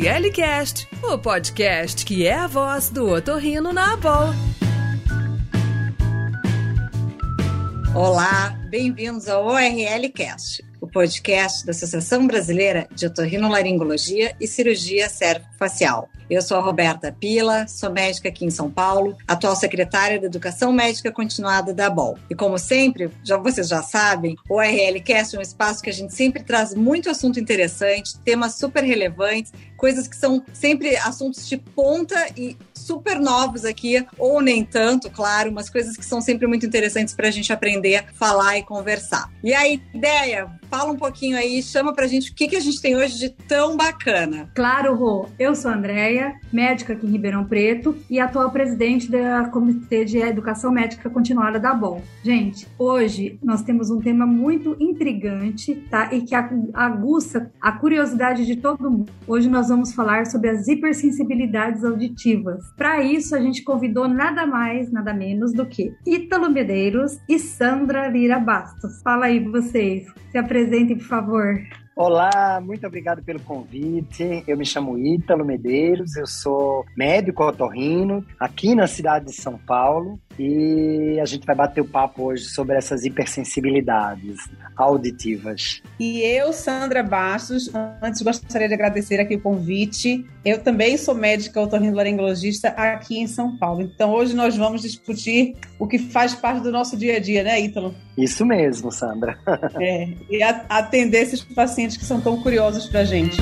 ORLcast, o podcast que é a voz do otorrino na Abol. Olá, bem-vindos ao ORLcast, o podcast da Associação Brasileira de Otorrinolaringologia e Cirurgia Cérvico-Facial. Eu sou a Roberta Pila, sou médica aqui em São Paulo, atual secretária da Educação Médica Continuada da ABOL. E como sempre, já vocês já sabem, o ORLcast é um espaço que a gente sempre traz muito assunto interessante, temas super relevantes, coisas que são sempre assuntos de ponta e super novos aqui, ou nem tanto, claro, mas coisas que são sempre muito interessantes para a gente aprender, falar e conversar. E a ideia, fala um pouquinho aí, chama para a gente o que, que a gente tem hoje de tão bacana. Claro, Rô. Eu sou a Andréia, médica aqui em Ribeirão Preto e atual presidente da Comitê de Educação Médica Continuada da BOM. Gente, hoje nós temos um tema muito intrigante, tá? E que aguça a curiosidade de todo mundo. Hoje nós vamos falar sobre as hipersensibilidades auditivas. Para isso, a gente convidou nada mais, nada menos do que Ítalo Medeiros e Sandra Lira Bastos. Fala aí vocês, se apresentem, por favor. Olá, muito obrigado pelo convite. Eu me chamo Ítalo Medeiros, eu sou médico otorrino aqui na cidade de São Paulo e a gente vai bater o papo hoje sobre essas hipersensibilidades auditivas. E eu, Sandra Bastos, antes gostaria de agradecer aqui o convite. Eu também sou médica otorrinolaringologista aqui em São Paulo. Então hoje nós vamos discutir o que faz parte do nosso dia a dia, né, Ítalo? Isso mesmo, Sandra. é, e atender esses pacientes que são tão curiosos para a gente.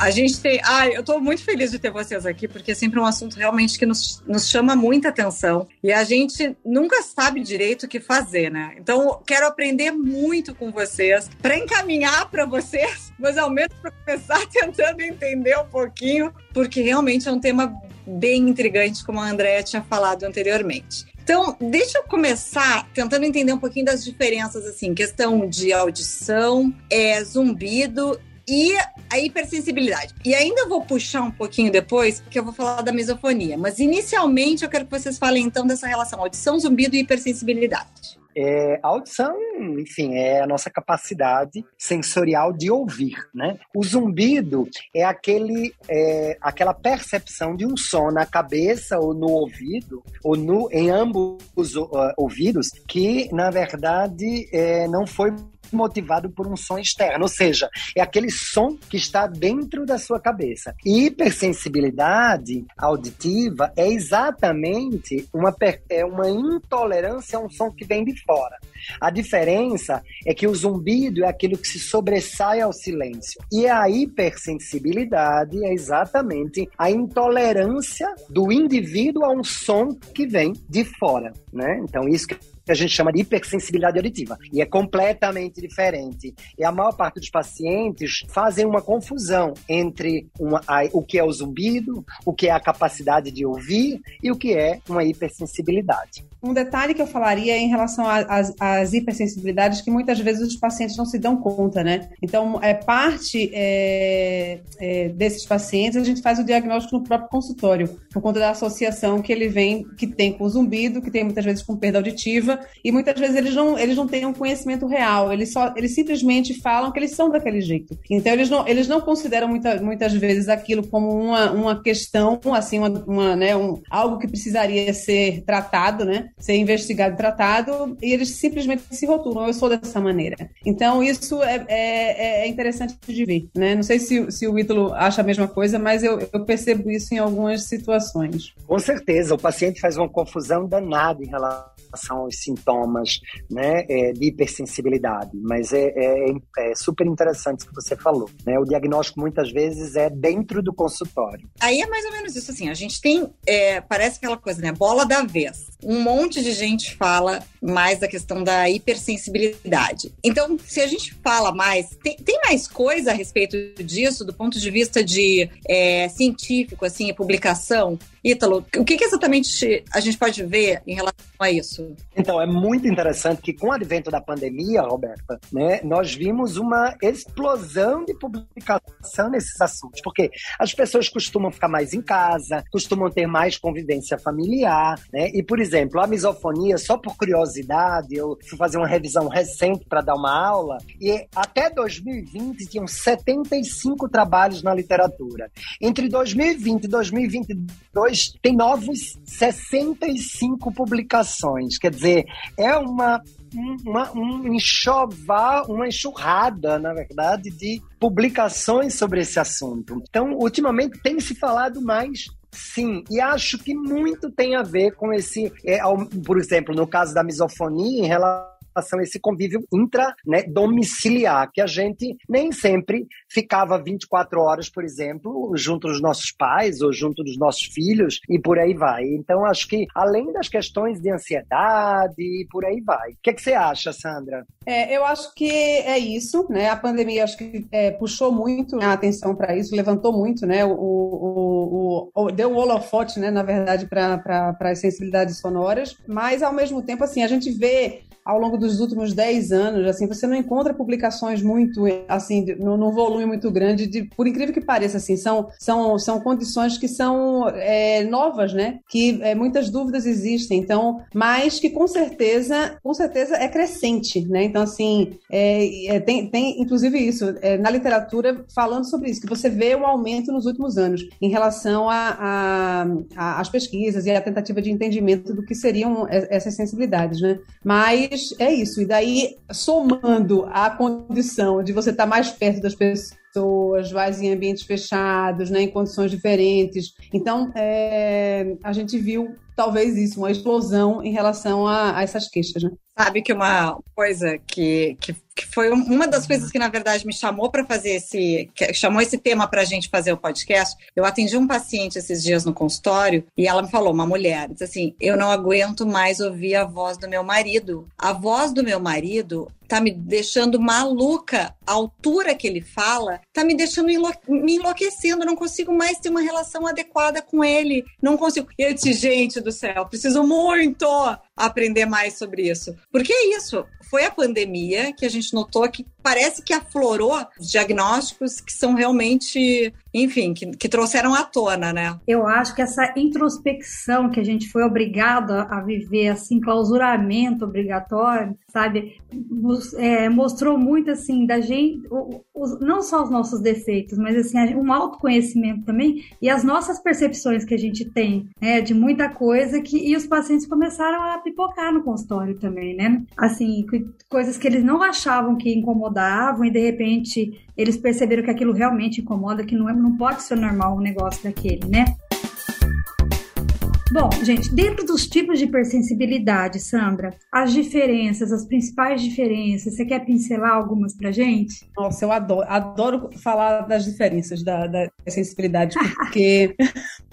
A gente tem. Ah, eu estou muito feliz de ter vocês aqui, porque é sempre um assunto realmente que nos, nos chama muita atenção e a gente nunca sabe direito o que fazer, né? Então, quero aprender muito com vocês para encaminhar para vocês, mas ao menos para começar tentando entender um pouquinho, porque realmente é um tema bem intrigante, como a Andrea tinha falado anteriormente. Então, deixa eu começar tentando entender um pouquinho das diferenças, assim, questão de audição, é, zumbido e a hipersensibilidade. E ainda vou puxar um pouquinho depois, porque eu vou falar da misofonia. Mas inicialmente eu quero que vocês falem então dessa relação audição, zumbido e hipersensibilidade. É, a audição, enfim, é a nossa capacidade sensorial de ouvir, né? O zumbido é aquele, é, aquela percepção de um som na cabeça ou no ouvido, ou no, em ambos os uh, ouvidos, que, na verdade, é, não foi motivado por um som externo, ou seja, é aquele som que está dentro da sua cabeça. E hipersensibilidade auditiva é exatamente uma, é uma intolerância a um som que vem de fora. A diferença é que o zumbido é aquilo que se sobressai ao silêncio. E a hipersensibilidade é exatamente a intolerância do indivíduo a um som que vem de fora. Né? Então, isso que que a gente chama de hipersensibilidade auditiva. E é completamente diferente. E a maior parte dos pacientes fazem uma confusão entre uma, a, o que é o zumbido, o que é a capacidade de ouvir e o que é uma hipersensibilidade. Um detalhe que eu falaria é em relação às hipersensibilidades que muitas vezes os pacientes não se dão conta, né? Então, é parte é, é, desses pacientes a gente faz o diagnóstico no próprio consultório, por conta da associação que ele vem, que tem com o zumbido, que tem muitas vezes com perda auditiva, e muitas vezes eles não, eles não têm um conhecimento real, eles, só, eles simplesmente falam que eles são daquele jeito. Então, eles não, eles não consideram muita, muitas vezes aquilo como uma, uma questão, assim, uma, uma né, um, algo que precisaria ser tratado, né? ser investigado e tratado, e eles simplesmente se rotulam, eu sou dessa maneira. Então, isso é, é, é interessante de ver, né? Não sei se, se o Ítalo acha a mesma coisa, mas eu, eu percebo isso em algumas situações. Com certeza, o paciente faz uma confusão danada em relação aos sintomas né, é, de hipersensibilidade, mas é, é, é, super interessante o que você falou. Né? O diagnóstico muitas vezes é dentro do consultório. Aí é mais ou menos isso, assim, a gente tem, é, parece aquela coisa, né, bola da vez. Um monte de gente fala mais da questão da hipersensibilidade. Então, se a gente fala mais, tem, tem mais coisa a respeito disso, do ponto de vista de é, científico, assim, publicação? Ítalo, o que, que exatamente a gente pode ver em relação a isso? Isso? Então, é muito interessante que com o advento da pandemia, Roberta, né, nós vimos uma explosão de publicação nesses assuntos, porque as pessoas costumam ficar mais em casa, costumam ter mais convivência familiar, né? E, por exemplo, a misofonia, só por curiosidade, eu fui fazer uma revisão recente para dar uma aula, e até 2020 tinham 75 trabalhos na literatura. Entre 2020 e 2022, tem novos 65 publicações. Quer dizer, é uma uma, um enxoval, uma enxurrada, na verdade, de publicações sobre esse assunto. Então, ultimamente tem se falado mais Sim, e acho que muito tem a ver com esse, é, por exemplo, no caso da misofonia, em relação a esse convívio intra-domiciliar, né, que a gente nem sempre ficava 24 horas, por exemplo, junto dos nossos pais ou junto dos nossos filhos e por aí vai. Então, acho que além das questões de ansiedade e por aí vai. O que, é que você acha, Sandra? É, eu acho que é isso, né? A pandemia acho que é, puxou muito a atenção para isso, levantou muito, né? O, o, o, o deu o holofote, né? Na verdade, para as sensibilidades sonoras, mas ao mesmo tempo, assim, a gente vê ao longo dos últimos 10 anos, assim, você não encontra publicações muito, assim, num volume muito grande, de, por incrível que pareça, assim, são, são, são condições que são é, novas, né? Que é, muitas dúvidas existem, então, mas que com certeza, com certeza é crescente, né? Então, assim, é, é tem, tem inclusive isso, é, na literatura falando sobre isso, que você vê um aumento nos últimos anos em relação às pesquisas e a tentativa de entendimento do que seriam essas sensibilidades, né? Mas mas é isso. E daí, somando a condição de você estar mais perto das pessoas, mais em ambientes fechados, né, em condições diferentes. Então, é, a gente viu talvez isso, uma explosão em relação a, a essas queixas. Né? Sabe que uma coisa que, que, que, foi uma das coisas que, na verdade, me chamou para fazer esse. chamou esse tema para a gente fazer o podcast. Eu atendi um paciente esses dias no consultório e ela me falou, uma mulher, disse assim: Eu não aguento mais ouvir a voz do meu marido. A voz do meu marido tá me deixando maluca. A altura que ele fala tá me deixando me enlouquecendo. Eu não consigo mais ter uma relação adequada com ele. Não consigo. Eu disse, gente do céu, preciso muito aprender mais sobre isso. Porque é isso, foi a pandemia que a gente notou que parece que aflorou diagnósticos que são realmente, enfim, que, que trouxeram à tona, né? Eu acho que essa introspecção que a gente foi obrigado a viver, assim, clausuramento obrigatório, sabe, é, mostrou muito, assim, da gente, não só os nossos defeitos, mas, assim, um autoconhecimento também e as nossas percepções que a gente tem, né, de muita coisa que, e os pacientes começaram a pipocar no consultório também, né? Assim, coisas que eles não achavam que incomodavam e de repente eles perceberam que aquilo realmente incomoda, que não, é, não pode ser normal um negócio daquele, né? Bom, gente, dentro dos tipos de hipersensibilidade, Sandra, as diferenças, as principais diferenças, você quer pincelar algumas pra gente? Nossa, eu adoro, adoro falar das diferenças da, da sensibilidade, porque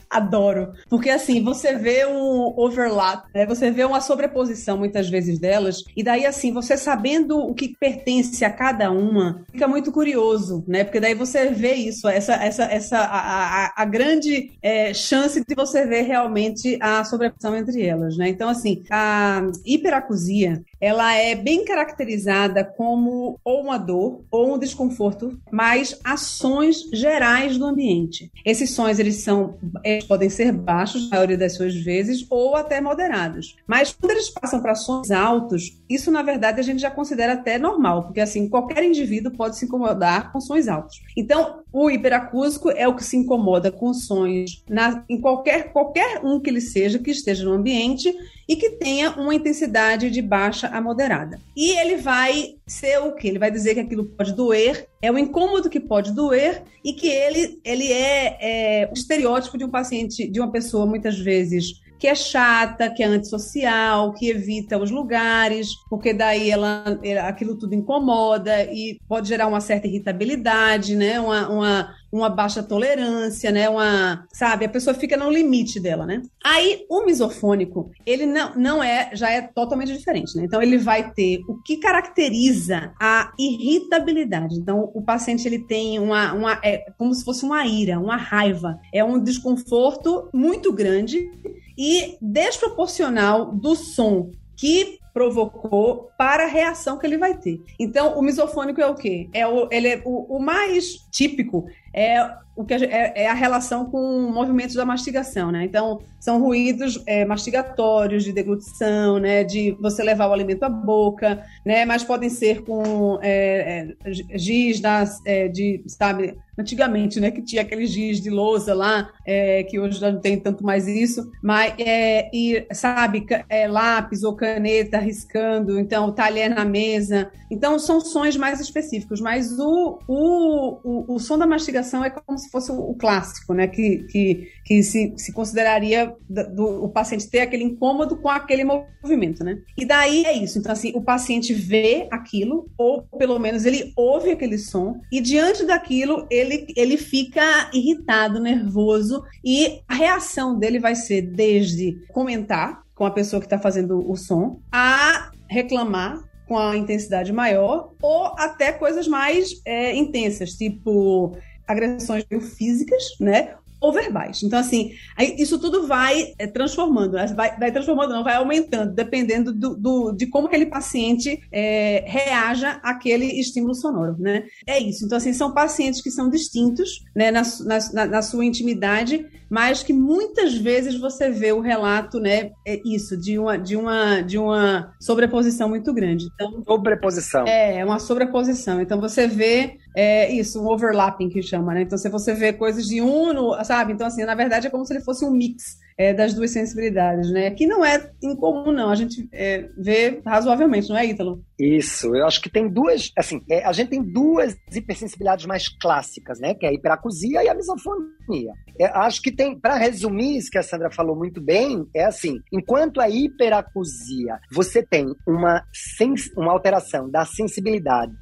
Adoro. Porque assim, você vê um overlap, né? Você vê uma sobreposição muitas vezes delas, e daí assim, você sabendo o que pertence a cada uma, fica muito curioso, né? Porque daí você vê isso, essa, essa, essa a, a, a grande é, chance de você ver realmente a sobreposição entre elas, né? Então, assim, a hiperacusia, ela é bem caracterizada como ou uma dor ou um desconforto, mas ações gerais do ambiente. Esses sons, eles são eles podem ser baixos, na maioria das suas vezes, ou até moderados. Mas quando eles passam para sons altos, isso na verdade a gente já considera até normal, porque assim, qualquer indivíduo pode se incomodar com sons altos. Então, o hiperacústico é o que se incomoda com sons na, em qualquer, qualquer um que ele seja, que esteja no ambiente e que tenha uma intensidade de baixa a moderada. E ele vai ser o que? Ele vai dizer que aquilo pode doer, é um incômodo que pode doer e que ele, ele é, é o estereótipo de um paciente, de uma pessoa muitas vezes que é chata, que é antissocial, que evita os lugares, porque daí ela, aquilo tudo incomoda e pode gerar uma certa irritabilidade, né? Uma, uma, uma baixa tolerância, né? Uma, sabe, a pessoa fica no limite dela, né? Aí o misofônico, ele não, não é, já é totalmente diferente, né? Então ele vai ter o que caracteriza a irritabilidade. Então o paciente ele tem uma, uma é como se fosse uma ira, uma raiva, é um desconforto muito grande e desproporcional do som que provocou para a reação que ele vai ter. Então, o misofônico é o quê? É o, ele é o, o mais típico é o que é, é, a relação com movimentos da mastigação, né? Então, são ruídos é, mastigatórios, de deglutição, né? De você levar o alimento à boca, né? Mas podem ser com é, é giz das, é, de, sabe, antigamente, né, que tinha aqueles giz de lousa lá, é, que hoje já não tem tanto mais isso, mas, e, sabe, lápis ou caneta riscando, então, talher na mesa, então são sons mais específicos, mas o, o, o, o som da mastigação é como se fosse o, clássico, né, que, que, que se, se consideraria do, o paciente ter aquele incômodo com aquele movimento, né, e daí é isso, então, assim, o paciente vê aquilo, ou pelo menos ele ouve aquele som, e diante daquilo, ele ele, ele fica irritado, nervoso, e a reação dele vai ser desde comentar com a pessoa que está fazendo o som, a reclamar com a intensidade maior, ou até coisas mais é, intensas, tipo agressões físicas, né? ou verbais. Então, assim, isso tudo vai é, transformando, né? vai, vai, transformando, não, vai aumentando, dependendo do, do de como aquele paciente é, reaja àquele estímulo sonoro, né? É isso. Então, assim, são pacientes que são distintos, né, na, na, na sua intimidade, mas que muitas vezes você vê o relato, né, é isso, de uma, de uma, de uma sobreposição muito grande. Então, sobreposição. É, uma sobreposição. Então, você vê é, isso, um overlapping que chama, né? Então, se você vê coisas de um, no, sabe? Então, assim, na verdade é como se ele fosse um mix é, das duas sensibilidades, né? Que não é incomum, não. A gente é, vê razoavelmente, não é, Ítalo? Isso, eu acho que tem duas, assim, é, a gente tem duas hipersensibilidades mais clássicas, né? Que é a hiperacusia e a misofonia. É, acho que tem, para resumir isso que a Sandra falou muito bem, é assim, enquanto a hiperacusia, você tem uma, sens, uma alteração da sensibilidade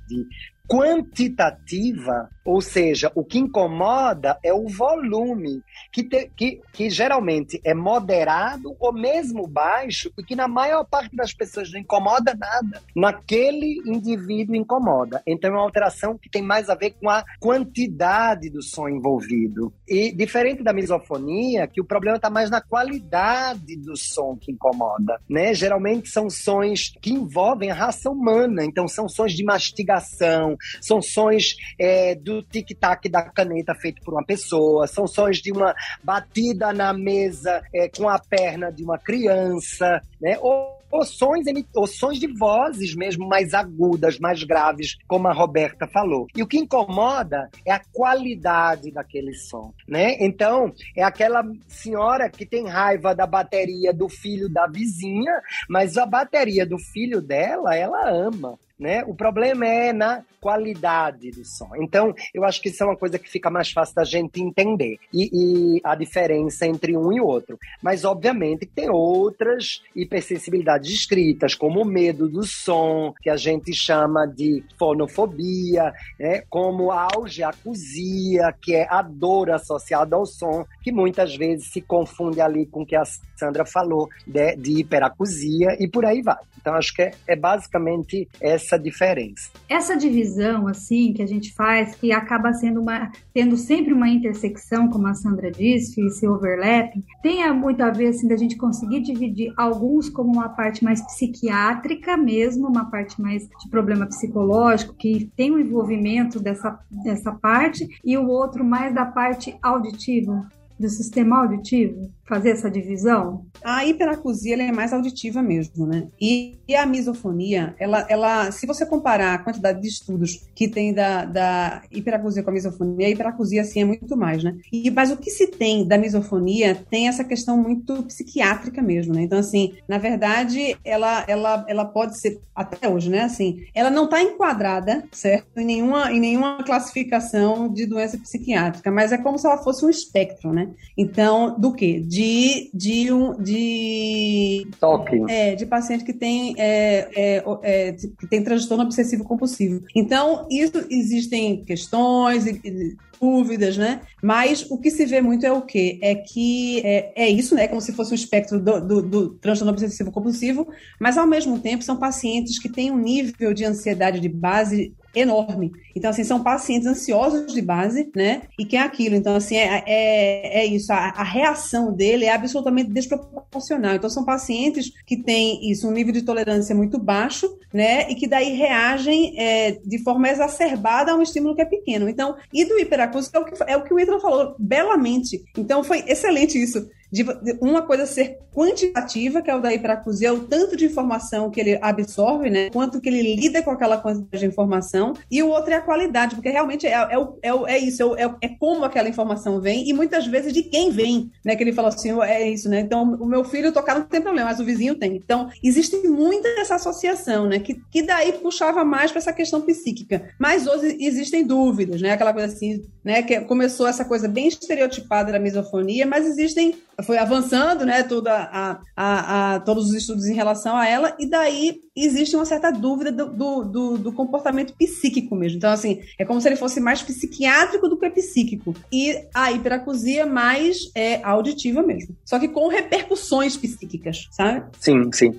quantitativa, ou seja, o que incomoda é o volume, que, te, que, que geralmente é moderado ou mesmo baixo, e que na maior parte das pessoas não incomoda nada. Naquele indivíduo incomoda. Então é uma alteração que tem mais a ver com a quantidade do som envolvido. E diferente da misofonia, que o problema está mais na qualidade do som que incomoda. Né? Geralmente são sons que envolvem a raça humana, então são sons de mastigação, são sons é, do tic-tac da caneta feito por uma pessoa, são sons de uma batida na mesa é, com a perna de uma criança, né? Ou, ou sons, ou sons de vozes mesmo mais agudas, mais graves, como a Roberta falou. E o que incomoda é a qualidade daquele som, né? Então, é aquela senhora que tem raiva da bateria do filho da vizinha, mas a bateria do filho dela, ela ama né? O problema é na qualidade do som. Então, eu acho que isso é uma coisa que fica mais fácil da gente entender e, e a diferença entre um e outro. Mas, obviamente, tem outras hipersensibilidades escritas, como o medo do som, que a gente chama de fonofobia, né? como a algeacusia, que é a dor associada ao som, que muitas vezes se confunde ali com o que a Sandra falou de, de hiperacusia e por aí vai. Então, acho que é, é basicamente essa essa diferença. Essa divisão, assim, que a gente faz, que acaba sendo uma, tendo sempre uma intersecção, como a Sandra disse, esse overlapping, tem muito a ver, assim, da gente conseguir dividir alguns como uma parte mais psiquiátrica mesmo, uma parte mais de problema psicológico, que tem o um envolvimento dessa, dessa parte, e o outro mais da parte auditiva, do sistema auditivo? fazer essa divisão? A hiperacusia é mais auditiva mesmo, né? E, e, a misofonia, ela, ela, se você comparar a quantidade de estudos que tem da, da hiperacusia com a misofonia, a hiperacusia sim é muito mais, né? E, mas o que se tem da misofonia tem essa questão muito psiquiátrica mesmo, né? Então, assim, na verdade, ela, ela, ela pode ser, até hoje, né? Assim, ela não está enquadrada, certo? Em nenhuma, em nenhuma classificação de doença psiquiátrica, mas é como se ela fosse um espectro, né? Então, do quê? de, de um de toque é, de paciente que tem é, é, é, que tem transtorno obsessivo compulsivo. Então isso existem questões e, dúvidas, né? Mas o que se vê muito é o quê? É que é, é isso, né? Como se fosse um espectro do, do, do transtorno obsessivo compulsivo, mas ao mesmo tempo são pacientes que têm um nível de ansiedade de base enorme. Então, assim, são pacientes ansiosos de base, né? E que é aquilo. Então, assim, é, é, é isso. A, a, reação dele é absolutamente desproporcional. Então, são pacientes que têm isso, um nível de tolerância muito baixo, né? E que daí reagem é, de forma exacerbada a um estímulo que é pequeno. Então, e do hiperacústico é o que, é o que o falou belamente. Então, foi excelente isso de, uma coisa ser quantitativa, que é o da hiperacusia, é o tanto de informação que ele absorve, né? Quanto que ele lida com aquela quantidade de informação, e o outro é a qualidade, porque realmente é, é, é, é isso, é, é, como aquela informação vem, e muitas vezes de quem vem, né? Que ele falou assim, é isso, né? Então, o meu filho tocar não tem problema, mas o vizinho tem. Então, existe muita essa associação, né? Que, que daí puxava mais para essa questão psíquica. Mas hoje existem dúvidas, né? Aquela coisa assim, né? Que começou essa coisa bem estereotipada da misofonia, mas existem foi avançando, né, toda a, a, a, todos os estudos em relação a ela, e daí existe uma certa dúvida do, do, do, do, comportamento psíquico mesmo. Então, assim, é como se ele fosse mais psiquiátrico do que psíquico. E a hiperacusia mais é auditiva mesmo. Só que com repercussões psíquicas, sabe? Sim, sim.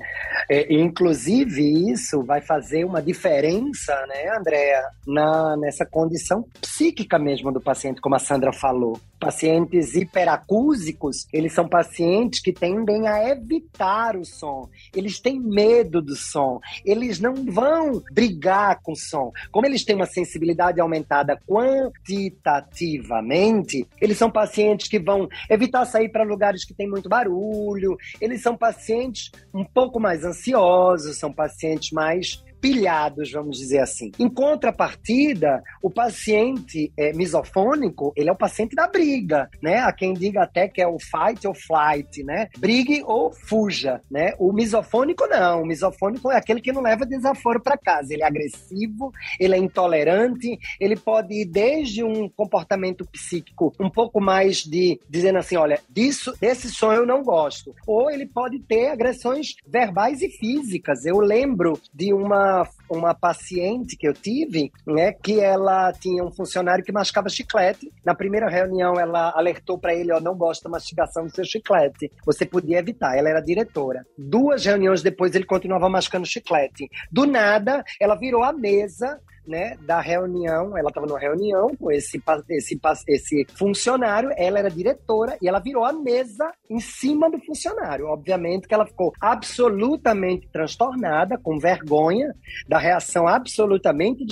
É, inclusive, isso vai fazer uma diferença, né, Andréa, na, nessa condição psíquica mesmo do paciente, como a Sandra falou. Pacientes hiperacúsicos, eles são pacientes que tendem a evitar o som. Eles têm medo do som. Eles não vão brigar com o som. Como eles têm uma sensibilidade aumentada quantitativamente, eles são pacientes que vão evitar sair para lugares que tem muito barulho. Eles são pacientes um pouco mais ansiosos, são pacientes mais pilhados, vamos dizer assim. Em contrapartida, o paciente é, misofônico, ele é o paciente da briga, né? A quem diga até que é o fight ou flight, né? Brigue ou fuja, né? O misofônico não, o misofônico é aquele que não leva desaforo para casa. Ele é agressivo, ele é intolerante, ele pode ir desde um comportamento psíquico um pouco mais de dizendo assim, olha, disso, desse som eu não gosto. Ou ele pode ter agressões verbais e físicas. Eu lembro de uma uma, paciente que eu tive, né, que ela tinha um funcionário que mascava chiclete. Na primeira reunião, ela alertou para ele: ó, não gosto da mastigação do seu chiclete. Você podia evitar. Ela era diretora. Duas reuniões depois, ele continuava mascando chiclete. Do nada, ela virou a mesa né, da reunião, ela estava numa reunião com esse, esse, esse funcionário, ela era diretora e ela virou a mesa em cima do funcionário. Obviamente que ela ficou absolutamente transtornada, com vergonha da reação absolutamente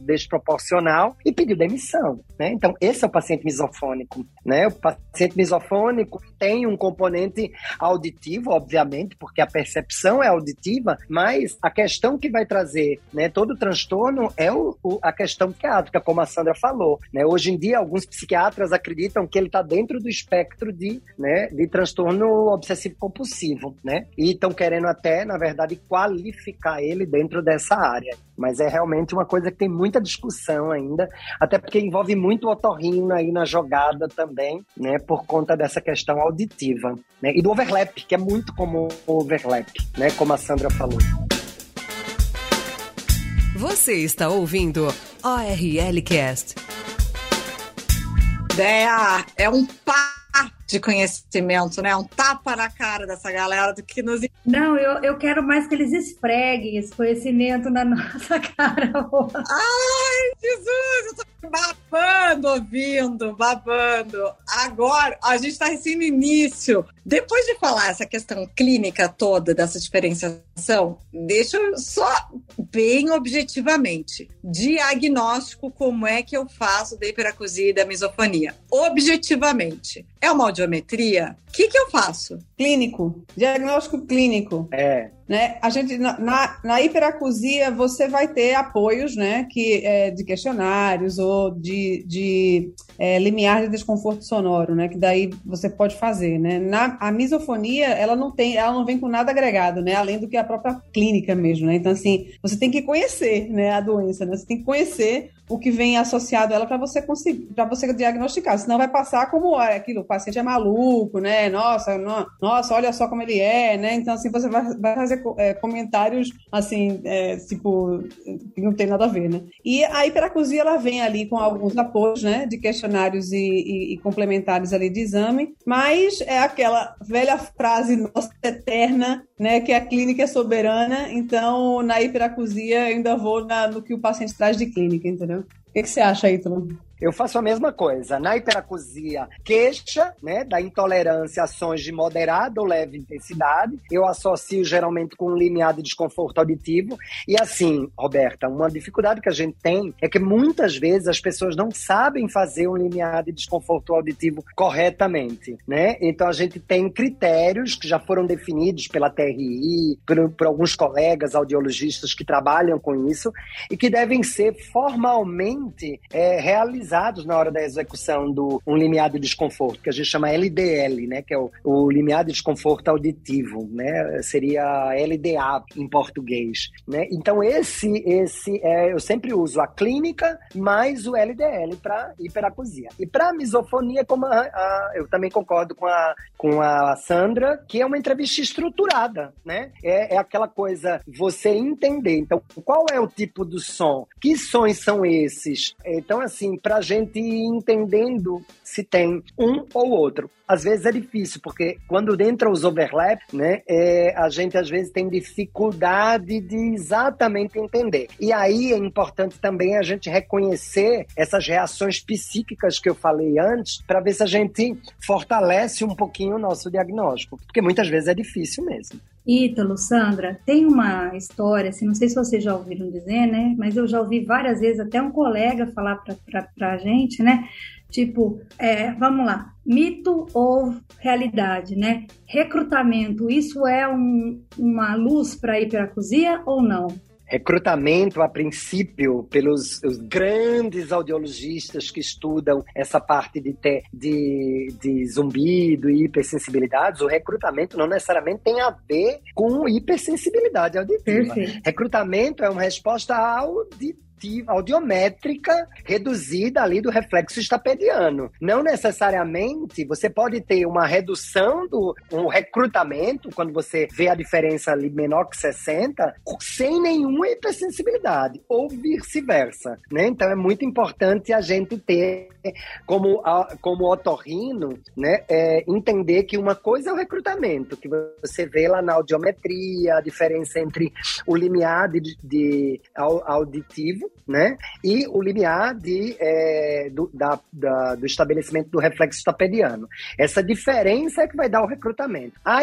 desproporcional e pediu demissão. Né? Então, esse é o paciente misofônico. Né? O paciente misofônico tem um componente auditivo, obviamente, porque a percepção é auditiva, mas a questão que vai trazer né, todo o transtorno é o, o, a questão psiquiátrica, como a Sandra falou. Né? Hoje em dia, alguns psiquiatras acreditam que ele está dentro do espectro de, né, de transtorno obsessivo-compulsivo, né? E estão querendo até, na verdade, qualificar ele dentro dessa área. Mas é realmente uma coisa que tem muita discussão ainda, até porque envolve muito o otorrino aí na jogada também, né? Por conta dessa questão auditiva, né? E do overlap, que é muito comum o overlap, né? Como a Sandra falou. Você está ouvindo ORL Cast. Ideia é um par de conhecimento, né? Um tapa na cara dessa galera do que nos. Não, eu, eu quero mais que eles esfreguem esse conhecimento na nossa cara. Ai, Jesus, eu tô babando ouvindo, babando. Agora, a gente está recém no início. Depois de falar essa questão clínica toda dessa diferenciação, deixa eu só bem objetivamente. Diagnóstico, como é que eu faço da hiperacusia e da misofonia? Objetivamente. É uma audiometria? O que, que eu faço? Clínico. Diagnóstico clínico. É. Né? A gente, na, na, na hiperacusia, você vai ter apoios né, que, é, de questionários ou de, de é, limiar de desconforto sonoro, né? Que daí você pode fazer, né? Na, a misofonia, ela não tem, ela não vem com nada agregado, né? Além do que a própria clínica mesmo, né? Então, assim, você tem que conhecer né, a doença, né? Você tem que conhecer o que vem associado a ela para você conseguir, para você diagnosticar. Senão vai passar como é, aquilo, o paciente é maluco, né? Nossa, no, nossa, olha só como ele é, né? Então, assim, você vai, vai fazer é, comentários, assim, é, tipo, que não tem nada a ver, né? E a hiperacusia, ela vem ali com alguns apoios, né, de questionários e, e, e complementares ali de exame, mas é aquela velha frase nossa eterna, né, que a clínica é soberana, então na hiperacusia ainda vou na, no que o paciente traz de clínica, entendeu? Que, que você acha, Ítalo? Eu faço a mesma coisa. Na hiperacusia, queixa, né, da intolerância a ações de moderada ou leve intensidade. Eu associo geralmente com um limiar de desconforto auditivo. E assim, Roberta, uma dificuldade que a gente tem é que muitas vezes as pessoas não sabem fazer um limiar de desconforto auditivo corretamente, né? Então a gente tem critérios que já foram definidos pela TRI, por, por alguns colegas audiologistas que trabalham com isso e que devem ser formalmente é, realizados na hora da execução do um limiar de desconforto, que a gente chama LDL, né, que é o, o limiar de desconforto auditivo, né, seria LDA em português, né? Então esse esse é, eu sempre uso a clínica mais o LDL para hiperacusia. E para misofonia, como a, a, eu também concordo com a com a Sandra, que é uma entrevista estruturada, né? É, é aquela coisa você entender. Então, qual é o tipo do som? Que sons são esses? Então, assim, para a gente ir entendendo se tem um ou outro. Às vezes é difícil, porque quando entra os overlaps, né, é, a gente às vezes tem dificuldade de exatamente entender. E aí é importante também a gente reconhecer essas reações psíquicas que eu falei antes, para ver se a gente fortalece um pouquinho o nosso diagnóstico, porque muitas vezes é difícil mesmo. Ítalo, Sandra, tem uma história, assim, não sei se vocês já ouviram dizer, né? Mas eu já ouvi várias vezes até um colega falar para a gente, né? Tipo, é, vamos lá, mito ou realidade, né? Recrutamento, isso é um, uma luz para a hiperacusia ou não? recrutamento, a princípio, pelos grandes audiologistas que estudam essa parte de, te, de, de zumbido e hipersensibilidades, o recrutamento não necessariamente tem a ver com hipersensibilidade auditiva. Perfeito. Recrutamento é uma resposta auditiva audiométrica reduzida ali do reflexo estapediano. Não necessariamente você pode ter uma redução do um recrutamento, quando você vê a diferença ali menor que 60, sem nenhuma hipersensibilidade, ou vice-versa. Né? Então é muito importante a gente ter, como, como otorrino, né, é, entender que uma coisa é o recrutamento, que você vê lá na audiometria, a diferença entre o limiar de, de auditivo né? E o limiar de, é, do, da, da, do estabelecimento do reflexo tapediano. Essa diferença é que vai dar o recrutamento. A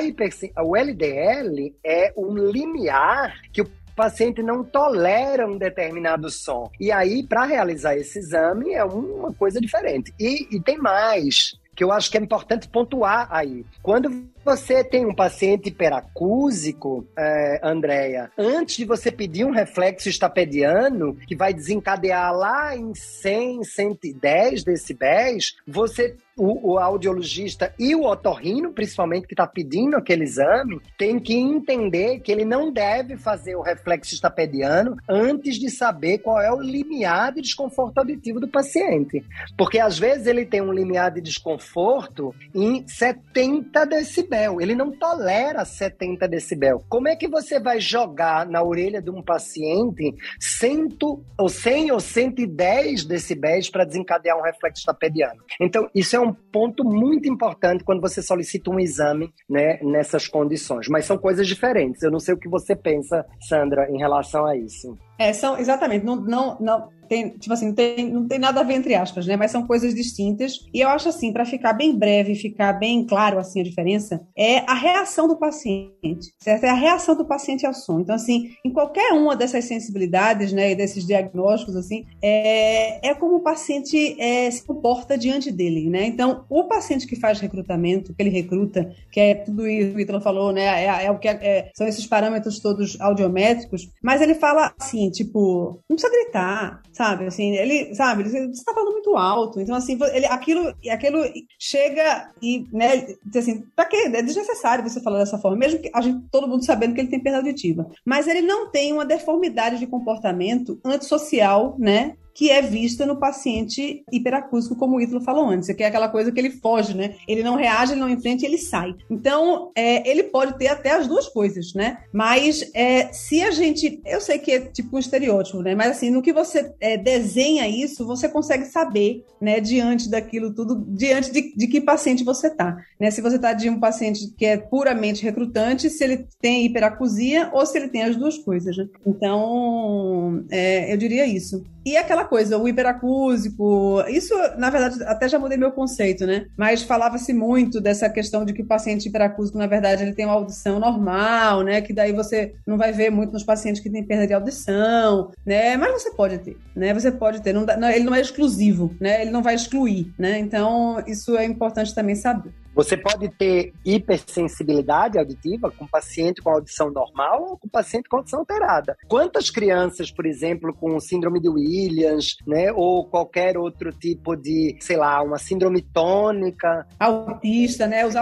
o LDL é um limiar que o paciente não tolera um determinado som. E aí, para realizar esse exame, é uma coisa diferente. E, e tem mais que eu acho que é importante pontuar aí. Quando você tem um paciente hiperacúsico, é, Andréia, antes de você pedir um reflexo estapediano, que vai desencadear lá em 100, 110 decibéis, você o, o, audiologista e o otorrino, principalmente, que está pedindo aquele exame, tem que entender que ele não deve fazer o reflexo estapediano antes de saber qual é o limiar de desconforto auditivo do paciente. Porque às vezes ele tem um limiar de desconforto em 70 decibéis decibel, ele não tolera 70 decibel. Como é que você vai jogar na orelha de um paciente 100 ou 100 ou 110 decibéis para desencadear um reflexo tapediano? Então, isso é um ponto muito importante quando você solicita um exame né, nessas condições. Mas são coisas diferentes. Eu não sei o que você pensa, Sandra, em relação a isso. É, são, exatamente, não, não, não, tem, tipo assim, tem, não tem nada a ver entre aspas, né? Mas são coisas distintas. E eu acho assim, para ficar bem breve, ficar bem claro assim a diferença, é a reação do paciente, certo? É a reação do paciente ao som. Então, assim, em qualquer uma dessas sensibilidades, né, e desses diagnósticos, assim, é, é como o paciente é, se comporta diante dele, né? Então, o paciente que faz recrutamento, que ele recruta, que é tudo isso que o Ítalo falou, né? É, é o que é, é, são esses parâmetros todos audiométricos, mas ele fala assim, tipo, não precisa gritar, sabe? Assim, ele, sabe, você está falando muito alto. Então, assim, ele, aquilo, aquilo chega e, né, assim, pra quê? É desnecessário você falar dessa forma, mesmo que a gente, todo mundo sabendo que ele tem perda auditiva. Mas ele não tem uma deformidade de comportamento antissocial, né? Que é vista no paciente hiperacústico, como o Ítalo falou antes, que é aquela coisa que ele foge, né? Ele não reage, ele não enfrenta, ele sai. Então, é, ele pode ter até as duas coisas, né? Mas é, se a gente, eu sei que é tipo um estereótipo, né? Mas assim, no que você é, desenha isso, você consegue saber, né? Diante daquilo tudo, diante de, de que paciente você tá, né? Se você tá de um paciente que é puramente recrutante, se ele tem hiperacusia ou se ele tem as duas coisas, né? Então, é, eu diria isso. E aquela coisa, o hiperacúsico, isso, na verdade, até já mudei meu conceito, né? Mas falava-se muito dessa questão de que o paciente hiperacúsico, na verdade, ele tem uma audição normal, né? Que daí você não vai ver muito nos pacientes que têm perda de audição, né? Mas você pode ter, né? Você pode ter, não, ele não é exclusivo, né? Ele não vai excluir, né? Então, isso é importante também saber. Você pode ter hipersensibilidade auditiva com paciente com audição normal ou com paciente com audição alterada. Quantas crianças, por exemplo, com síndrome de Williams, né, ou qualquer outro tipo de, sei lá, uma síndrome tônica, autista, né, os,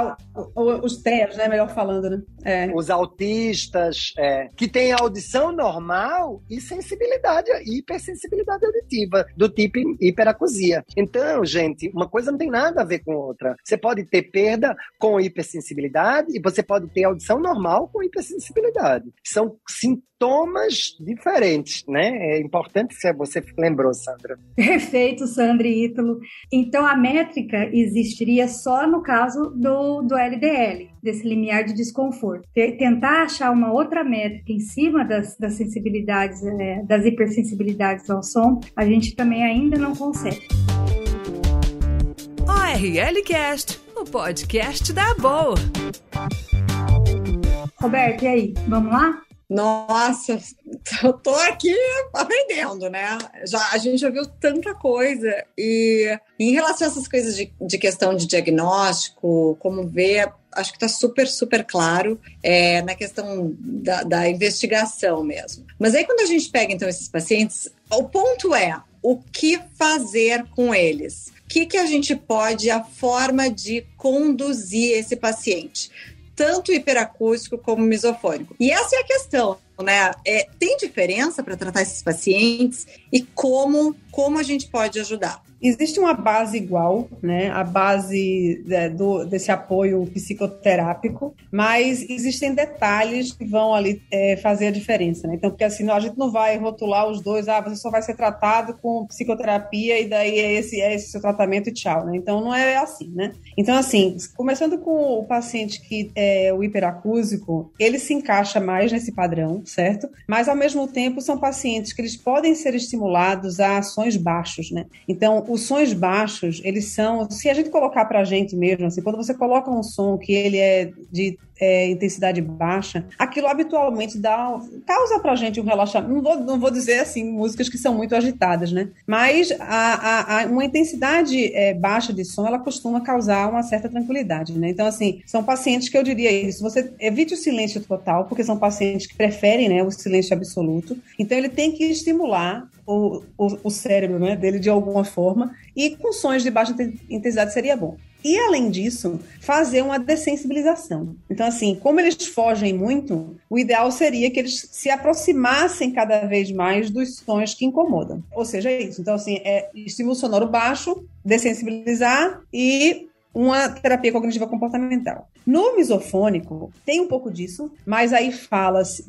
os TEAs, né, melhor falando, né? É. Os autistas, é, que têm audição normal e sensibilidade, hipersensibilidade auditiva, do tipo hiperacusia. Então, gente, uma coisa não tem nada a ver com outra. Você pode ter perda com hipersensibilidade e você pode ter audição normal com hipersensibilidade. São sintomas diferentes, né? É importante que você lembrou, Sandra. Perfeito, Sandra e Ítalo. Então, a métrica existiria só no caso do, do LDL, desse limiar de desconforto. Tentar achar uma outra métrica em cima das, das sensibilidades, é, das hipersensibilidades ao som, a gente também ainda não consegue. ORL Cast o podcast da Boa. Roberto, e aí, vamos lá? Nossa, eu tô aqui aprendendo, né? Já, a gente já viu tanta coisa. E em relação a essas coisas de, de questão de diagnóstico, como ver, acho que está super, super claro é, na questão da, da investigação mesmo. Mas aí, quando a gente pega, então, esses pacientes, o ponto é o que fazer com eles? Que, que a gente pode, a forma de conduzir esse paciente, tanto hiperacústico como misofônico. E essa é a questão, né? É, tem diferença para tratar esses pacientes e como, como a gente pode ajudar? Existe uma base igual, né? A base é, do, desse apoio psicoterápico, mas existem detalhes que vão ali é, fazer a diferença, né? Então, porque assim, a gente não vai rotular os dois, ah, você só vai ser tratado com psicoterapia e daí é esse, é esse seu tratamento e tchau, né? Então, não é assim, né? Então, assim, começando com o paciente que é o hiperacúsico, ele se encaixa mais nesse padrão, certo? Mas, ao mesmo tempo, são pacientes que eles podem ser estimulados a ações baixos, né? Então, os sons baixos, eles são, se a gente colocar para a gente mesmo, assim, quando você coloca um som que ele é de é, intensidade baixa, aquilo habitualmente dá, causa pra gente um relaxamento. Não vou, não vou dizer assim, músicas que são muito agitadas, né? Mas a, a, a uma intensidade é, baixa de som, ela costuma causar uma certa tranquilidade, né? Então, assim, são pacientes que eu diria isso. Você evite o silêncio total, porque são pacientes que preferem né, o silêncio absoluto. Então, ele tem que estimular o, o, o cérebro né, dele de alguma forma, e com sons de baixa intensidade seria bom. E, além disso, fazer uma dessensibilização. Então, assim, como eles fogem muito, o ideal seria que eles se aproximassem cada vez mais dos sons que incomodam. Ou seja, é isso. Então, assim, é estímulo sonoro baixo, dessensibilizar e uma terapia cognitiva comportamental. No misofônico, tem um pouco disso, mas aí fala-se,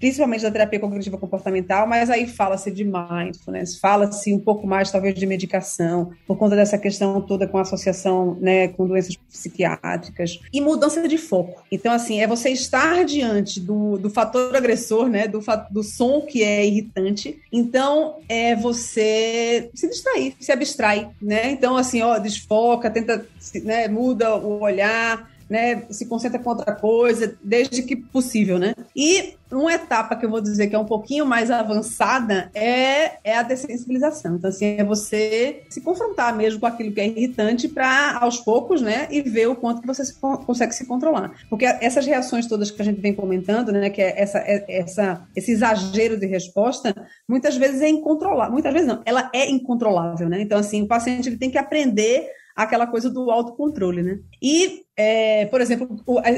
principalmente da terapia cognitiva comportamental, mas aí fala-se de mindfulness, fala-se um pouco mais, talvez, de medicação, por conta dessa questão toda com associação né, com doenças psiquiátricas, e mudança de foco. Então, assim, é você estar diante do, do fator agressor, né, do, do som que é irritante, então é você se distrair, se abstrai, né? Então, assim, ó, desfoca, tenta né, muda o olhar, né, se concentra com outra coisa, desde que possível, né? E uma etapa que eu vou dizer que é um pouquinho mais avançada é, é a dessensibilização. Então, assim, é você se confrontar mesmo com aquilo que é irritante para, aos poucos, né, e ver o quanto que você se, consegue se controlar. Porque essas reações todas que a gente vem comentando, né, que é essa, é, essa, esse exagero de resposta, muitas vezes é incontrolável. Muitas vezes não, ela é incontrolável, né? Então, assim, o paciente ele tem que aprender aquela coisa do autocontrole, né? E é, por exemplo,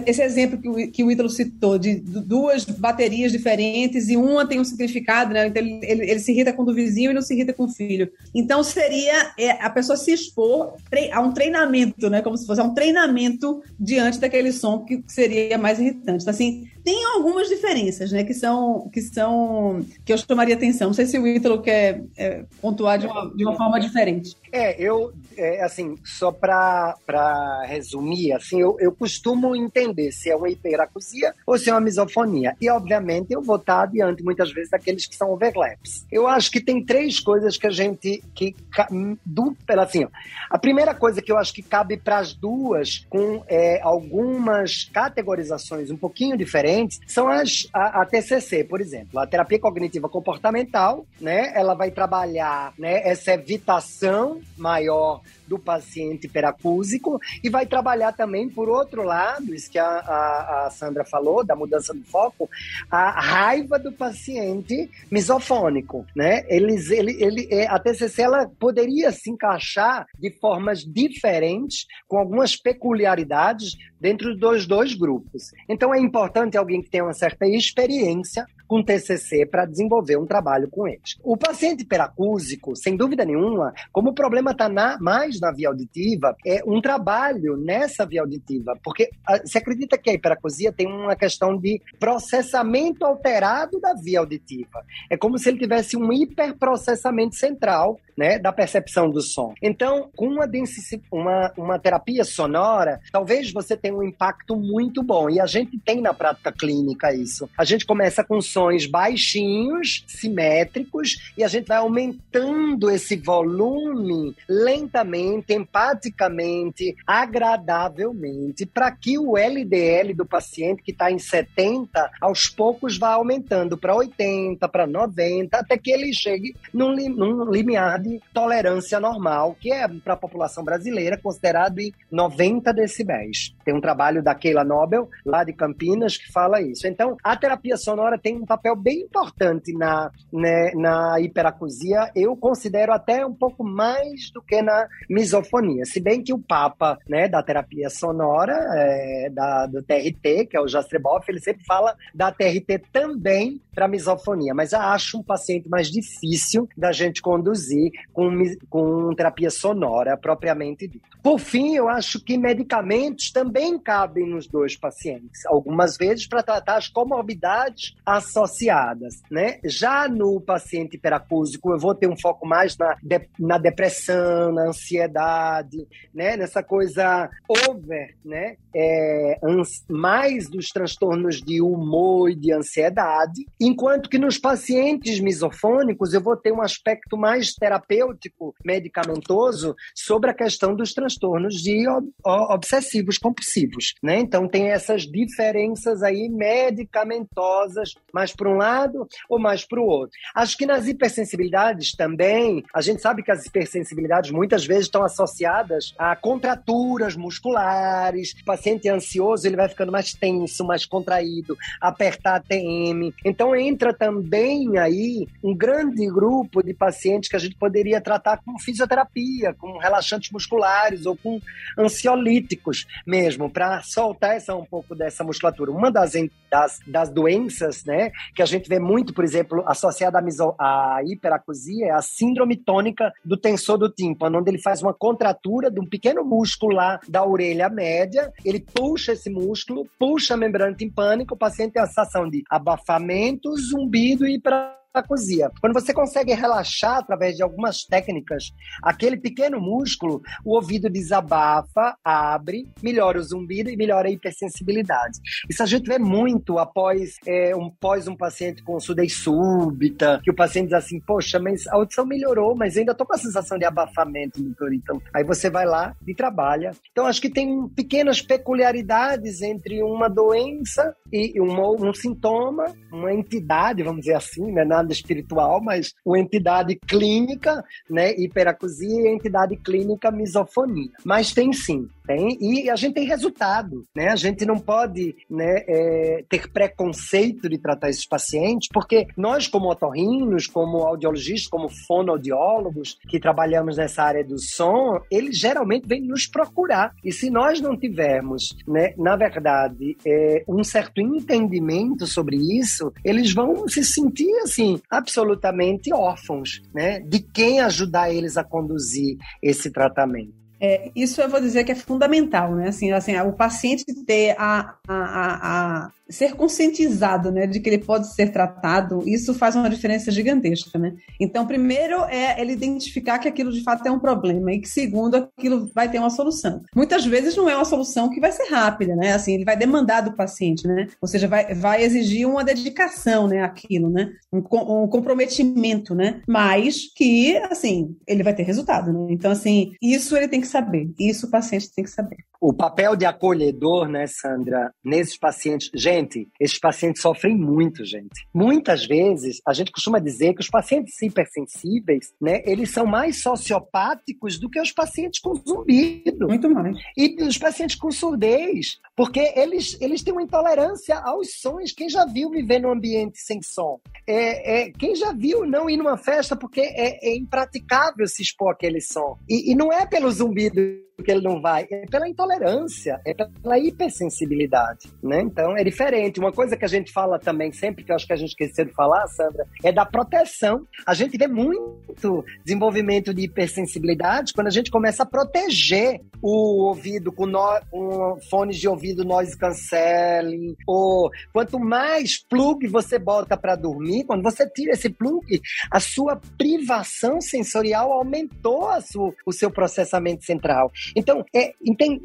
esse exemplo que o, que o Ítalo citou, de duas baterias diferentes e uma tem um significado, né? Então ele, ele, ele se irrita com o do vizinho e não se irrita com o filho. Então seria é, a pessoa se expor a um treinamento, né? Como se fosse um treinamento diante daquele som que seria mais irritante. Então, assim, tem algumas diferenças, né? Que são que são que eu chamaria atenção. Não sei se o Ítalo quer é, pontuar de uma, de uma forma diferente. É, eu é, assim só para resumir, assim, eu, eu costumo entender se é uma hiperacusia ou se é uma misofonia. E obviamente eu vou estar adiante muitas vezes daqueles que são overlaps. Eu acho que tem três coisas que a gente que do, assim, a primeira coisa que eu acho que cabe para as duas com é, algumas categorizações um pouquinho diferentes são as, a, a, TCC, por exemplo. A terapia cognitiva comportamental, né? Ela vai trabalhar né, essa evitação maior do paciente hiperacúsico e vai trabalhar também, por outro lado, isso que a, a, a Sandra falou, da mudança do foco, a raiva do paciente misofônico, né? Eles, ele, ele, é, a TCC ela poderia se encaixar de formas diferentes, com algumas peculiaridades dentro dos dois grupos. Então é importante alguém que tenha uma certa experiência com TCC para desenvolver um trabalho com eles. O paciente hiperacúsico, sem dúvida nenhuma, como o problema está mais na via auditiva, é um trabalho nessa via auditiva, porque ah, se acredita que a hiperacusia tem uma questão de processamento alterado da via auditiva. É como se ele tivesse um hiperprocessamento central né, da percepção do som. Então, com uma, uma, uma terapia sonora, talvez você tenha um impacto muito bom. E a gente tem na prática clínica isso. A gente começa com baixinhos, simétricos, e a gente vai aumentando esse volume lentamente, empaticamente, agradavelmente, para que o LDL do paciente que está em 70, aos poucos vá aumentando para 80, para 90, até que ele chegue num, num limiar de tolerância normal, que é para a população brasileira considerado em 90 decibéis. Tem um trabalho da Keila Nobel, lá de Campinas, que fala isso. Então, a terapia sonora tem um papel bem importante na, né, na hiperacusia, eu considero até um pouco mais do que na misofonia. Se bem que o Papa né, da terapia sonora, é, da, do TRT, que é o Jastreboff, ele sempre fala da TRT também para misofonia, mas acho um paciente mais difícil da gente conduzir com, com terapia sonora propriamente dita. Por fim, eu acho que medicamentos também cabem nos dois pacientes, algumas vezes para tratar as comorbidades associadas. Né? Já no paciente hiperacúsico, eu vou ter um foco mais na, de, na depressão, na ansiedade, né? nessa coisa over, né? É, mais dos transtornos de humor e de ansiedade, enquanto que nos pacientes misofônicos eu vou ter um aspecto mais terapêutico terapêutico medicamentoso sobre a questão dos transtornos de obsessivos compulsivos, né? Então tem essas diferenças aí medicamentosas, mais para um lado ou mais para o outro. Acho que nas hipersensibilidades também, a gente sabe que as hipersensibilidades muitas vezes estão associadas a contraturas musculares. O paciente ansioso, ele vai ficando mais tenso, mais contraído, apertar a TM. Então entra também aí um grande grupo de pacientes que a gente poderia tratar com fisioterapia, com relaxantes musculares ou com ansiolíticos mesmo, para soltar essa, um pouco dessa musculatura. Uma das, das, das, doenças né, que a gente vê muito, por exemplo, associada à, miso, à hiperacusia é a síndrome tônica do tensor do tímpano, onde ele faz uma contratura de um pequeno músculo lá da orelha média, ele puxa esse músculo, puxa a membrana timpânica, o paciente tem a sensação de abafamento, zumbido e para hipoacusia. Quando você consegue relaxar através de algumas técnicas aquele pequeno músculo, o ouvido desabafa, abre, melhora o zumbido e melhora a hipersensibilidade. Isso a gente vê muito após é, um, após um paciente com sudez súbita, que o paciente diz assim, poxa, mas a audição melhorou, mas ainda tô com a sensação de abafamento, doutor. Então, aí você vai lá e trabalha. Então, acho que tem pequenas peculiaridades entre uma doença e um, um sintoma, uma entidade, vamos dizer assim, né? Espiritual, mas uma entidade clínica, né? Hiperacusia e entidade clínica misofonia. Mas tem sim Tem, e a gente tem resultado, né? A gente não pode né, é, ter preconceito de tratar esses pacientes, porque nós, como otorrinos, como audiologistas, como fonoaudiólogos, que trabalhamos nessa área do som, eles geralmente vêm nos procurar. E se nós não tivermos, né, na verdade, é, um certo entendimento sobre isso, eles vão se sentir, assim, absolutamente órfãos, né? De quem ajudar eles a conduzir esse tratamento. É, isso eu vou dizer que é fundamental, né? Assim, assim, o paciente ter a, a, a, a ser conscientizado, né, de que ele pode ser tratado, isso faz uma diferença gigantesca, né? Então, primeiro é ele identificar que aquilo de fato é um problema e que segundo aquilo vai ter uma solução. Muitas vezes não é uma solução que vai ser rápida, né? Assim, ele vai demandar do paciente, né? Ou seja, vai, vai exigir uma dedicação, né, aquilo, né? Um, um comprometimento, né? Mas que, assim, ele vai ter resultado, né? Então, assim, isso ele tem que saber. Isso o paciente tem que saber. O papel de acolhedor, né, Sandra, nesses pacientes, gente, esses pacientes sofrem muito, gente. Muitas vezes, a gente costuma dizer que os pacientes hipersensíveis, né, eles são mais sociopáticos do que os pacientes com zumbido. Muito mais. E os pacientes com surdez, porque eles, eles têm uma intolerância aos sons. Quem já viu viver num ambiente sem som? É, é, quem já viu não ir numa festa porque é, é impraticável se expor aquele som? E, e não é pelo zumbido que ele não vai, é pela intolerância, é pela hipersensibilidade, né? Então é diferente. Uma coisa que a gente fala também sempre, que eu acho que a gente esqueceu de falar, Sandra, é da proteção. A gente vê muito desenvolvimento de hipersensibilidade quando a gente começa a proteger o ouvido com, no, com fones de ouvido noise cancelling, ou quanto mais plug você bota para dormir, quando você tira esse plug, a sua privação sensorial aumentou sua, o seu processamento central. Então, é,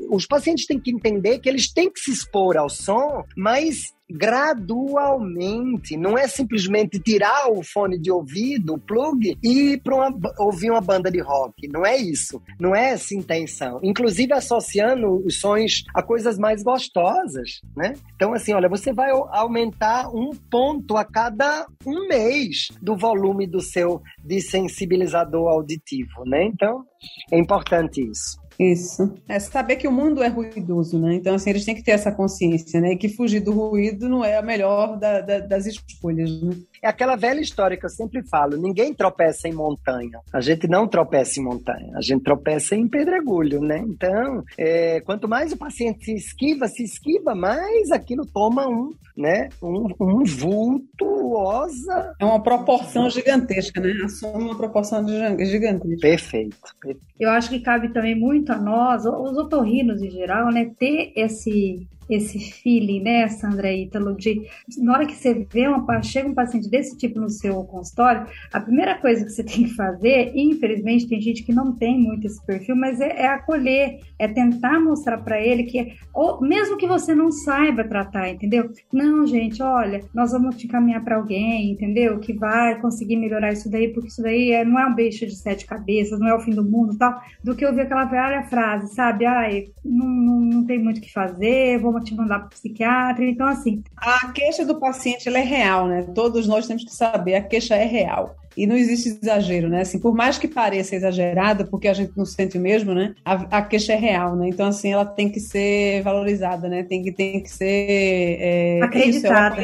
os pacientes têm que entender que eles têm que se expor ao som, mas gradualmente. Não é simplesmente tirar o fone de ouvido, o plug, e ir para ouvir uma banda de rock. Não é isso. Não é essa intenção. Inclusive associando os sons a coisas mais gostosas, né? Então, assim, olha, você vai aumentar um ponto a cada um mês do volume do seu desensibilizador auditivo, né? Então, é importante isso. Isso. É saber que o mundo é ruidoso, né? Então, assim, eles têm que ter essa consciência, né? E que fugir do ruído não é a melhor da, da, das escolhas, né? É aquela velha história que eu sempre falo: ninguém tropeça em montanha. A gente não tropeça em montanha, a gente tropeça em pedregulho, né? Então, é, quanto mais o paciente se esquiva, se esquiva, mais aquilo toma um, né? Um, um vultuosa. É uma proporção gigantesca, né? Assume uma proporção gigantesca. Perfeito, perfeito. Eu acho que cabe também muito a nós, os otorrinos em geral, né? Ter esse esse feeling, né, Sandra Ítalo, de na hora que você vê uma, chega um paciente desse tipo no seu consultório, a primeira coisa que você tem que fazer, e infelizmente tem gente que não tem muito esse perfil, mas é, é acolher, é tentar mostrar para ele que, ou, mesmo que você não saiba tratar, entendeu? Não, gente, olha, nós vamos te encaminhar para alguém, entendeu? Que vai conseguir melhorar isso daí, porque isso daí é, não é um beijo de sete cabeças, não é o fim do mundo tal, do que ouvir aquela velha frase, sabe? Ai, não, não, não tem muito o que fazer, vou te mandar para o psiquiatra. Então, assim. A queixa do paciente é real, né? Todos nós temos que saber, a queixa é real. E não existe exagero, né? Assim, por mais que pareça exagerada, porque a gente não sente mesmo, né? A, a queixa é real, né? Então, assim, ela tem que ser valorizada, né? Tem que, tem que ser... É, Acreditada.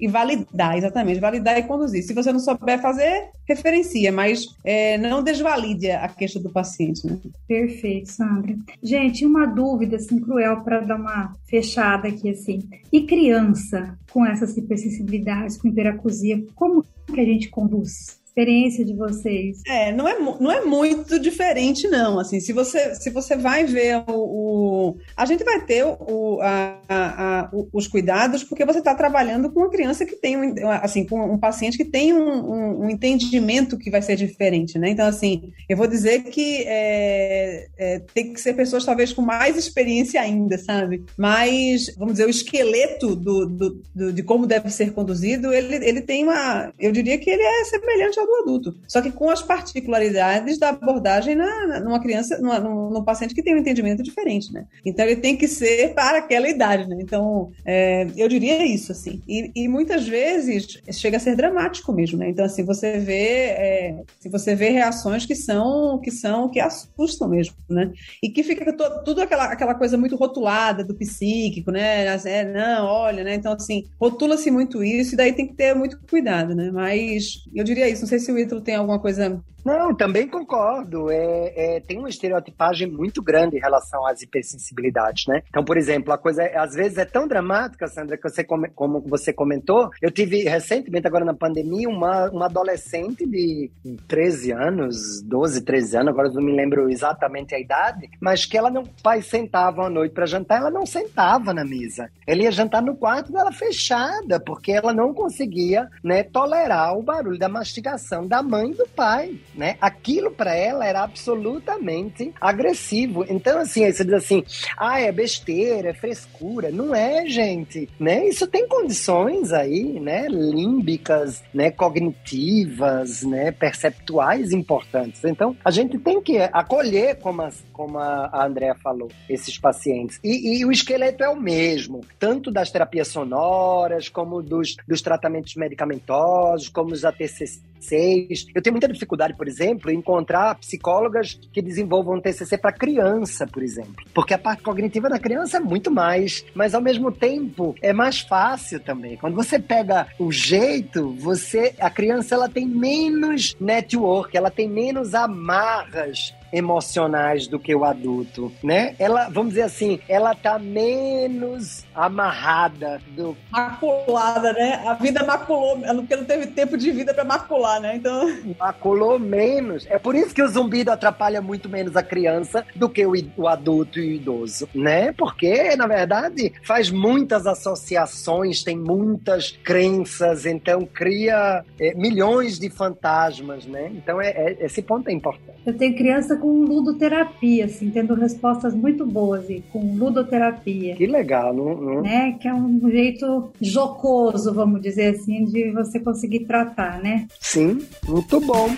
E validar, exatamente. Validar e conduzir. Se você não souber fazer, referencia, mas é, não desvalide a queixa do paciente, né? Perfeito, Sandra. Gente, uma dúvida, assim, cruel para dar uma fechada aqui, assim. E criança com essas hipersensibilidades, com hiperacusia, como que a gente conduz? Experiência de vocês? É, não é, não é muito diferente, não. Assim, se você, se você vai ver o. o a gente vai ter o, a, a, a, os cuidados, porque você está trabalhando com uma criança que tem um, assim, com um paciente que tem um, um, um, entendimento que vai ser diferente, né? Então, assim, eu vou dizer que é, é, tem que ser pessoas talvez com mais experiência ainda, sabe? Mas, vamos dizer, o esqueleto do, do, do, de como deve ser conduzido, ele, ele tem uma. Eu diria que ele é semelhante do adulto. Só que com as particularidades da abordagem na, numa criança, numa, num, num, paciente que tem um entendimento diferente, né? Então ele tem que ser para aquela idade, né? Então é, eu diria isso, assim. E, e, muitas vezes chega a ser dramático mesmo, né? Então assim você vê, é, se você vê reações que são que são que assustam mesmo, né? E que fica tudo aquela, aquela coisa muito rotulada do psíquico, né? É, não, olha, né? Então assim rotula-se muito isso e daí tem que ter muito cuidado, né? Mas eu diria isso. Sei se o Ítalo tem alguma coisa não, também concordo. É, é, tem uma estereotipagem muito grande em relação às hipersensibilidades, né? Então, por exemplo, a coisa é, às vezes é tão dramática, Sandra, que você, como você comentou. Eu tive recentemente, agora na pandemia, uma, uma adolescente de 13 anos, 12, 13 anos, agora não me lembro exatamente a idade, mas que ela não. O pai sentava à noite para jantar, ela não sentava na mesa. Ela ia jantar no quarto dela fechada, porque ela não conseguia né, tolerar o barulho da mastigação da mãe e do pai né? Aquilo para ela era absolutamente agressivo. Então, assim, aí você diz assim, ah, é besteira, é frescura. Não é, gente, né? Isso tem condições aí, né? Límbicas, né? Cognitivas, né? Perceptuais importantes. Então, a gente tem que acolher, como a, como a Andrea falou, esses pacientes. E, e o esqueleto é o mesmo, tanto das terapias sonoras, como dos, dos tratamentos medicamentosos, como os ATCCs. Eu tenho muita dificuldade, por exemplo, encontrar psicólogas que desenvolvam TCC para criança, por exemplo. Porque a parte cognitiva da criança é muito mais, mas ao mesmo tempo é mais fácil também. Quando você pega o jeito, você a criança ela tem menos network, ela tem menos amarras emocionais do que o adulto, né? Ela, vamos dizer assim, ela tá menos amarrada do maculada, né? A vida maculou, porque não teve tempo de vida para macular, né? Então, maculou menos. É por isso que o zumbido atrapalha muito menos a criança do que o, o adulto e o idoso, né? Porque, na verdade, faz muitas associações, tem muitas crenças, então cria é, milhões de fantasmas, né? Então, é, é, esse ponto é importante. Eu tenho criança com ludoterapia, assim, tendo respostas muito boas e com ludoterapia. Que legal, não, não... Né? Que é um jeito jocoso, vamos dizer assim, de você conseguir tratar, né? Sim, muito bom.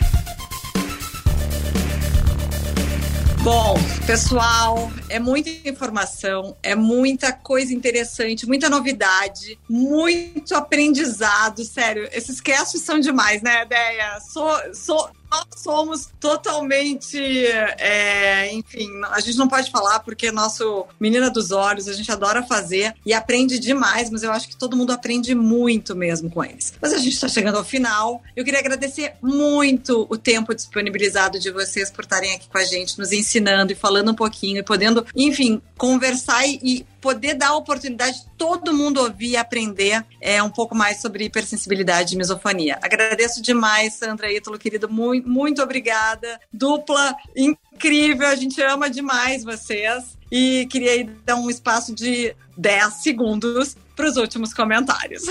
Bom, pessoal, é muita informação, é muita coisa interessante, muita novidade, muito aprendizado, sério. Esses casts são demais, né, Ideia? Sou, sou, nós somos totalmente, é, enfim, a gente não pode falar porque é nosso menina dos olhos, a gente adora fazer e aprende demais, mas eu acho que todo mundo aprende muito mesmo com eles. Mas a gente está chegando ao final. Eu queria agradecer muito o tempo disponibilizado de vocês por estarem aqui com a gente, nos ensinando e falando um pouquinho e podendo, enfim, conversar e poder dar a oportunidade de todo mundo ouvir e aprender é, um pouco mais sobre hipersensibilidade e misofonia. Agradeço demais, Sandra Ítalo, querido, muito, muito obrigada. Dupla incrível, a gente ama demais vocês. E queria dar um espaço de 10 segundos para os últimos comentários.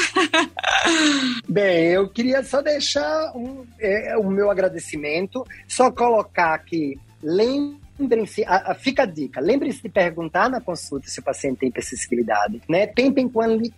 Bem, eu queria só deixar um, é, o meu agradecimento, só colocar aqui, lembre lembrem-se, fica a dica, lembrem-se de perguntar na consulta se o paciente tem hipersensibilidade, né? Tentem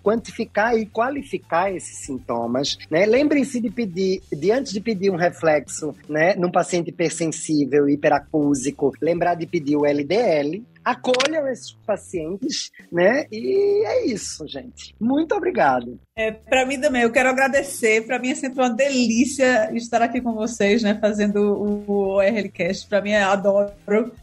quantificar e qualificar esses sintomas, né? Lembrem-se de pedir, de antes de pedir um reflexo, né, num paciente hipersensível, hiperacúsico, lembrar de pedir o LDL, acolham esses pacientes, né? E é isso, gente. Muito obrigado. É, para mim também, eu quero agradecer. Para mim é sempre uma delícia estar aqui com vocês, né? Fazendo o, ORLcast. Para mim, eu adoro,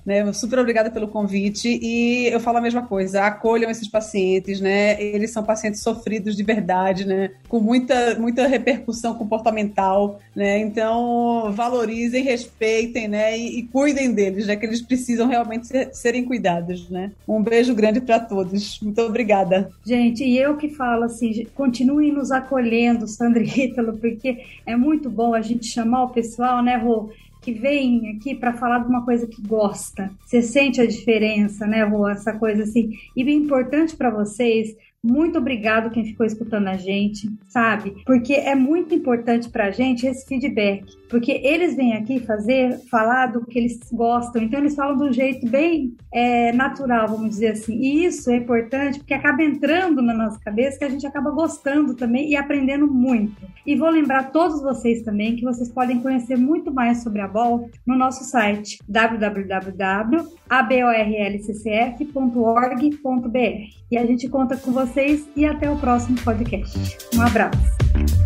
né? Super obrigada pelo convite. E eu falo a mesma coisa: acolham esses pacientes, né? Eles são pacientes sofridos de verdade, né? Com muita, muita repercussão comportamental, né? Então, valorizem, respeitem, né? E, e cuidem deles, né? que eles precisam realmente ser, serem cuidados né? Um beijo grande para todos. Muito obrigada. Gente, e eu que falo assim, continuem nos acolhendo, Sandra e Ítalo, porque é muito bom a gente chamar o pessoal, né, Rô? que vem aqui para falar de uma coisa que gosta. Você sente a diferença, né, Rô? Essa coisa assim. E bem importante para vocês, Muito obrigado quem ficou escutando a gente, sabe? Porque é muito importante pra gente esse feedback. Porque eles vêm aqui fazer, falar do que eles gostam. Então, eles falam de um jeito bem é, natural, vamos dizer assim. E isso é importante porque acaba entrando na nossa cabeça que a gente acaba gostando também e aprendendo muito. E vou lembrar todos vocês também que vocês podem conhecer muito mais sobre a BOL no nosso site www.aborlccf.org.br. E a gente conta com vocês e até o próximo podcast. Um abraço.